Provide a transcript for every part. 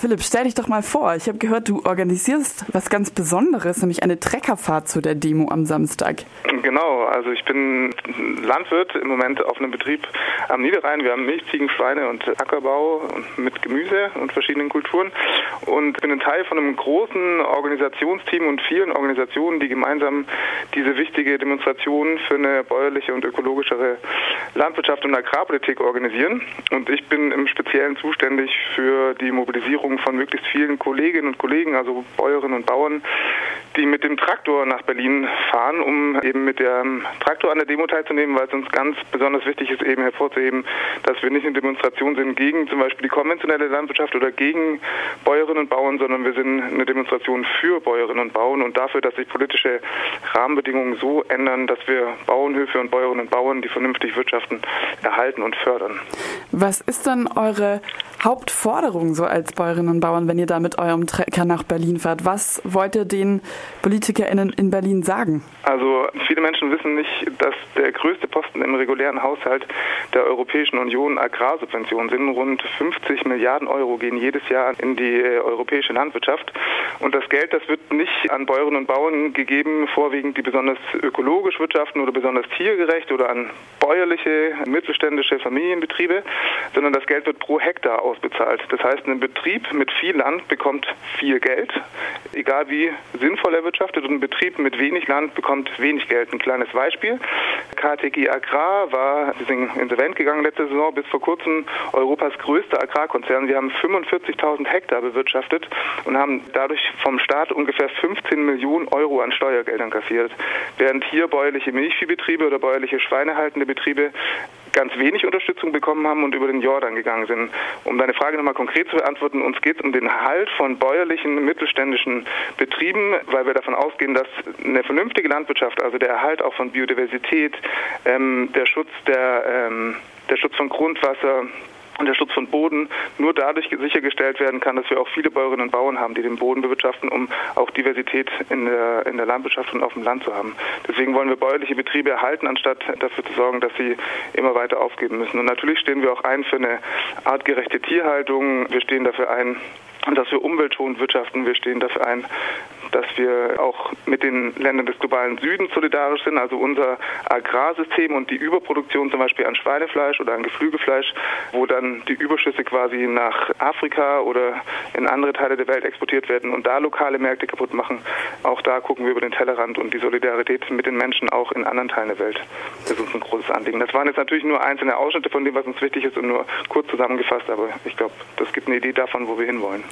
Philipp, stell dich doch mal vor. Ich habe gehört, du organisierst was ganz Besonderes, nämlich eine Treckerfahrt zu der Demo am Samstag. Genau, also ich bin Landwirt im Moment auf einem Betrieb am Niederrhein. Wir haben Milch, Ziegen, Schweine und Ackerbau mit Gemüse und verschiedenen Kulturen und bin ein Teil von einem großen Organisationsteam und vielen Organisationen, die gemeinsam diese wichtige Demonstration für eine bäuerliche und ökologischere Landwirtschaft und Agrarpolitik organisieren. Und ich bin im Speziellen zuständig für die Mobilisierung Beteiligung von möglichst vielen Kolleginnen und Kollegen, also Bäuerinnen und Bauern, die mit dem Traktor nach Berlin fahren, um eben mit dem Traktor an der Demo teilzunehmen, weil es uns ganz besonders wichtig ist, eben hervorzuheben, dass wir nicht eine Demonstration sind gegen zum Beispiel die konventionelle Landwirtschaft oder gegen Bäuerinnen und Bauern, sondern wir sind eine Demonstration für Bäuerinnen und Bauern und dafür, dass sich politische Rahmenbedingungen so ändern, dass wir Bauernhöfe und Bäuerinnen und Bauern, die vernünftig wirtschaften, erhalten und fördern. Was ist dann eure Hauptforderung so als Bäuerinnen und Bauern, wenn ihr da mit eurem Trecker nach Berlin fahrt? Was wollt ihr den PolitikerInnen in Berlin sagen? Also viele Menschen wissen nicht, dass der größte Posten im regulären Haushalt der Europäischen Union Agrarsubventionen sind. Rund 50 Milliarden Euro gehen jedes Jahr in die äh, europäische Landwirtschaft. Und das Geld, das wird nicht an Bäuerinnen und Bauern gegeben, vorwiegend die besonders ökologisch wirtschaften oder besonders tiergerecht oder an bäuerliche, mittelständische Familienbetriebe, sondern das Geld wird pro Hektar ausbezahlt. Das heißt, ein Betrieb mit viel Land bekommt viel Geld, egal wie sinnvoll er wirtschaftet, und ein Betrieb mit wenig Land bekommt wenig Geld. Ein kleines Beispiel. KTG Agrar war insolvent gegangen letzte Saison, bis vor kurzem Europas größter Agrarkonzern. Wir haben 45.000 Hektar bewirtschaftet und haben dadurch vom Staat ungefähr 15 Millionen Euro an Steuergeldern kassiert. Während hier bäuerliche Milchviehbetriebe oder bäuerliche schweinehaltende Betriebe ganz wenig Unterstützung bekommen haben und über den Jordan gegangen sind. Um deine Frage nochmal konkret zu beantworten, uns geht es um den Erhalt von bäuerlichen mittelständischen Betrieben, weil wir davon ausgehen, dass eine vernünftige Landwirtschaft, also der Erhalt auch von Biodiversität, ähm, der Schutz der, ähm, der Schutz von Grundwasser, und der Schutz von Boden nur dadurch sichergestellt werden kann, dass wir auch viele Bäuerinnen und Bauern haben, die den Boden bewirtschaften, um auch Diversität in der, in der Landwirtschaft und auf dem Land zu haben. Deswegen wollen wir bäuerliche Betriebe erhalten, anstatt dafür zu sorgen, dass sie immer weiter aufgeben müssen. Und natürlich stehen wir auch ein für eine artgerechte Tierhaltung. Wir stehen dafür ein, dass wir umweltschonend wirtschaften. Wir stehen dafür ein, dass wir auch mit den Ländern des globalen Südens solidarisch sind. Also unser Agrarsystem und die Überproduktion zum Beispiel an Schweinefleisch oder an Geflügelfleisch, wo dann die Überschüsse quasi nach Afrika oder in andere Teile der Welt exportiert werden und da lokale Märkte kaputt machen. Auch da gucken wir über den Tellerrand und die Solidarität mit den Menschen auch in anderen Teilen der Welt. Das ist uns ein großes Anliegen. Das waren jetzt natürlich nur einzelne Ausschnitte von dem, was uns wichtig ist und nur kurz zusammengefasst, aber ich glaube, das gibt eine Idee davon, wo wir hinwollen.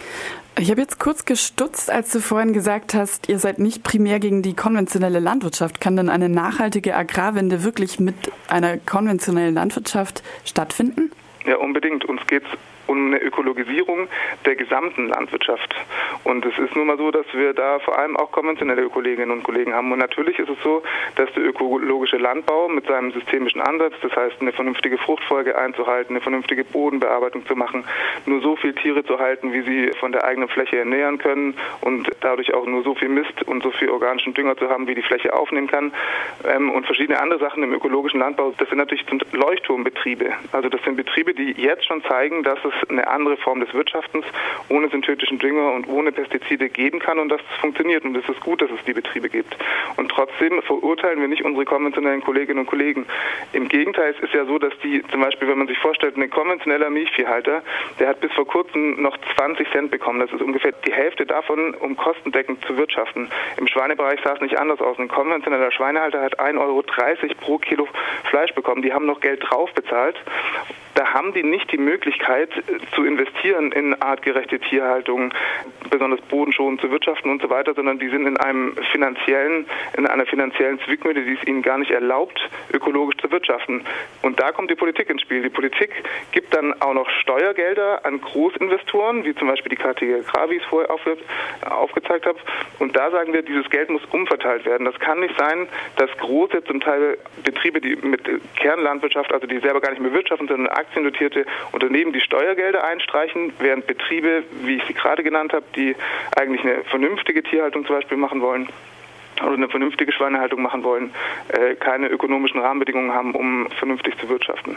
Ich habe jetzt kurz gestutzt, als du vorhin gesagt hast, ihr seid nicht primär gegen die konventionelle Landwirtschaft. Kann denn eine nachhaltige Agrarwende wirklich mit einer konventionellen Landwirtschaft stattfinden? Ja, unbedingt. Uns geht es um eine Ökologisierung der gesamten Landwirtschaft. Und es ist nun mal so, dass wir da vor allem auch konventionelle Kolleginnen und Kollegen haben. Und natürlich ist es so, dass der ökologische Landbau mit seinem systemischen Ansatz, das heißt eine vernünftige Fruchtfolge einzuhalten, eine vernünftige Bodenbearbeitung zu machen, nur so viel Tiere zu halten, wie sie von der eigenen Fläche ernähren können und dadurch auch nur so viel Mist und so viel organischen Dünger zu haben, wie die Fläche aufnehmen kann. Ähm, und verschiedene andere Sachen im ökologischen Landbau, das sind natürlich Leuchtturmbetriebe. Also das sind Betriebe, die jetzt schon zeigen, dass es eine andere Form des Wirtschaftens ohne synthetischen Dünger und ohne Pestizide geben kann und das funktioniert und es ist gut, dass es die Betriebe gibt. Und trotzdem verurteilen wir nicht unsere konventionellen Kolleginnen und Kollegen. Im Gegenteil, es ist ja so, dass die zum Beispiel, wenn man sich vorstellt, ein konventioneller Milchviehhalter, der hat bis vor kurzem noch 20 Cent bekommen. Das ist ungefähr die Hälfte davon, um kostendeckend zu wirtschaften. Im Schweinebereich sah es nicht anders aus. Ein konventioneller Schweinehalter hat 1,30 Euro pro Kilo Fleisch bekommen. Die haben noch Geld drauf bezahlt da haben die nicht die Möglichkeit äh, zu investieren in artgerechte Tierhaltung, besonders bodenschonend zu wirtschaften und so weiter, sondern die sind in einem finanziellen, in einer finanziellen Zwickmühle, die es ihnen gar nicht erlaubt, ökologisch zu wirtschaften. Und da kommt die Politik ins Spiel. Die Politik gibt dann auch noch Steuergelder an Großinvestoren, wie zum Beispiel die KTG Agrar, wie ich es vorher aufgezeigt habe. Und da sagen wir, dieses Geld muss umverteilt werden. Das kann nicht sein, dass große, zum Teil Betriebe, die mit Kernlandwirtschaft, also die selber gar nicht mehr wirtschaften, sondern aktiendotierte Unternehmen die Steuergelder einstreichen, während Betriebe, wie ich sie gerade genannt habe, die eigentlich eine vernünftige Tierhaltung zum Beispiel machen wollen, oder eine vernünftige Schweinehaltung machen wollen, äh, keine ökonomischen Rahmenbedingungen haben, um vernünftig zu wirtschaften.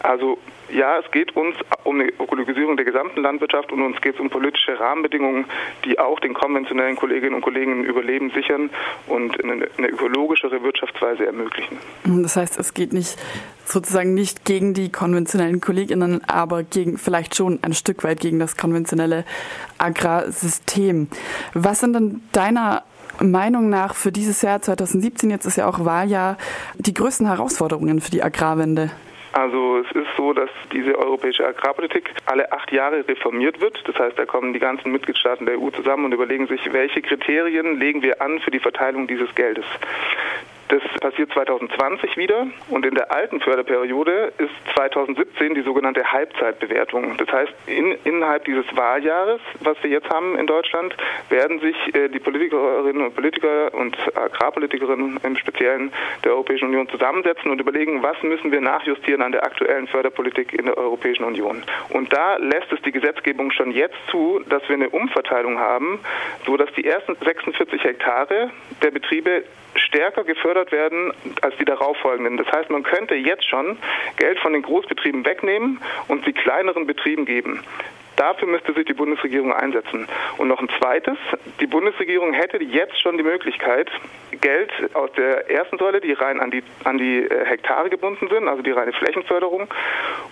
Also ja, es geht uns um eine Ökologisierung der gesamten Landwirtschaft und uns geht es um politische Rahmenbedingungen, die auch den konventionellen Kolleginnen und Kollegen Überleben sichern und eine ökologischere Wirtschaftsweise ermöglichen. Das heißt, es geht nicht sozusagen nicht gegen die konventionellen Kolleginnen, aber gegen vielleicht schon ein Stück weit gegen das konventionelle Agrarsystem. Was sind denn deiner Meinung nach für dieses Jahr 2017, jetzt ist ja auch Wahljahr, die größten Herausforderungen für die Agrarwende? Also es ist so, dass diese europäische Agrarpolitik alle acht Jahre reformiert wird. Das heißt, da kommen die ganzen Mitgliedstaaten der EU zusammen und überlegen sich, welche Kriterien legen wir an für die Verteilung dieses Geldes. Das passiert 2020 wieder und in der alten Förderperiode ist 2017 die sogenannte Halbzeitbewertung. Das heißt, in, innerhalb dieses Wahljahres, was wir jetzt haben in Deutschland, werden sich äh, die Politikerinnen und Politiker und Agrarpolitikerinnen im Speziellen der Europäischen Union zusammensetzen und überlegen, was müssen wir nachjustieren an der aktuellen Förderpolitik in der Europäischen Union. Und da lässt es die Gesetzgebung schon jetzt zu, dass wir eine Umverteilung haben, so dass die ersten 46 Hektare der Betriebe stärker gefördert werden als die darauffolgenden. Das heißt, man könnte jetzt schon Geld von den Großbetrieben wegnehmen und sie kleineren Betrieben geben. Dafür müsste sich die Bundesregierung einsetzen. Und noch ein zweites, die Bundesregierung hätte jetzt schon die Möglichkeit, Geld aus der ersten Säule, die rein an die, an die äh, Hektare gebunden sind, also die reine Flächenförderung,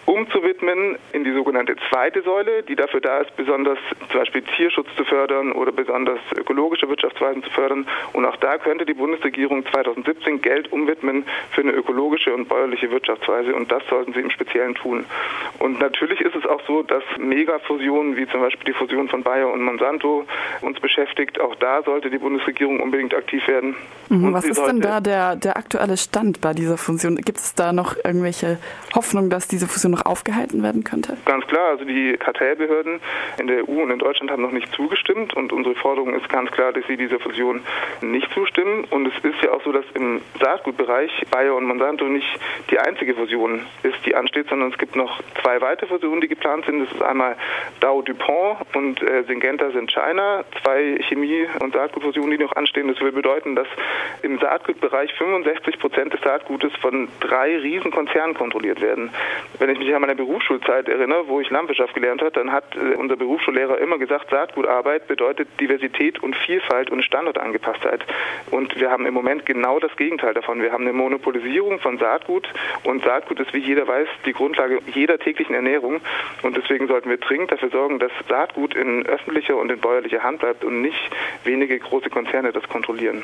umzuwidmen in die sogenannte zweite Säule, die dafür da ist, besonders zum Beispiel Tierschutz zu fördern oder besonders ökologische Wirtschaftsweisen zu fördern. Und auch da könnte die Bundesregierung 2017 Geld umwidmen für eine ökologische und bäuerliche Wirtschaftsweise. Und das sollten sie im Speziellen tun. Und natürlich ist es auch so, dass Megafusionen wie zum Beispiel die Fusion von Bayer und Monsanto uns beschäftigt. Auch da sollte die Bundesregierung unbedingt aktiv werden. Mhm, was ist denn da der, der aktuelle Stand bei dieser Fusion? Gibt es da noch irgendwelche Hoffnung, dass diese Fusion noch aufgehalten werden könnte? Ganz klar, also die Kartellbehörden in der EU und in Deutschland haben noch nicht zugestimmt und unsere Forderung ist ganz klar, dass sie dieser Fusion nicht zustimmen. Und es ist ja auch so, dass im Saatgutbereich Bayer und Monsanto nicht die einzige Fusion ist, die ansteht, sondern es gibt noch zwei weitere Fusionen, die geplant sind. Das ist einmal Dow DuPont und äh, Syngenta China, zwei Chemie- und Saatgutfusionen, die noch anstehen. Das will bedeuten, dass im Saatgutbereich 65 Prozent des Saatgutes von drei Riesenkonzernen kontrolliert werden. Wenn ich mich an meine Berufsschulzeit erinnere, wo ich Landwirtschaft gelernt habe, dann hat äh, unser Berufsschullehrer immer gesagt, Saatgutarbeit bedeutet Diversität und Vielfalt und Standortangepasstheit. Und wir haben im Moment genau das Gegenteil davon. Wir haben eine Monopolisierung von Saatgut und Saatgut ist, wie jeder weiß, die Grundlage jeder täglichen Ernährung. Und deswegen sollten wir dringend dafür sorgen, dass Saatgut in öffentlicher und in bäuerlicher Hand bleibt und nicht wenige große Konzerne das kontrollieren.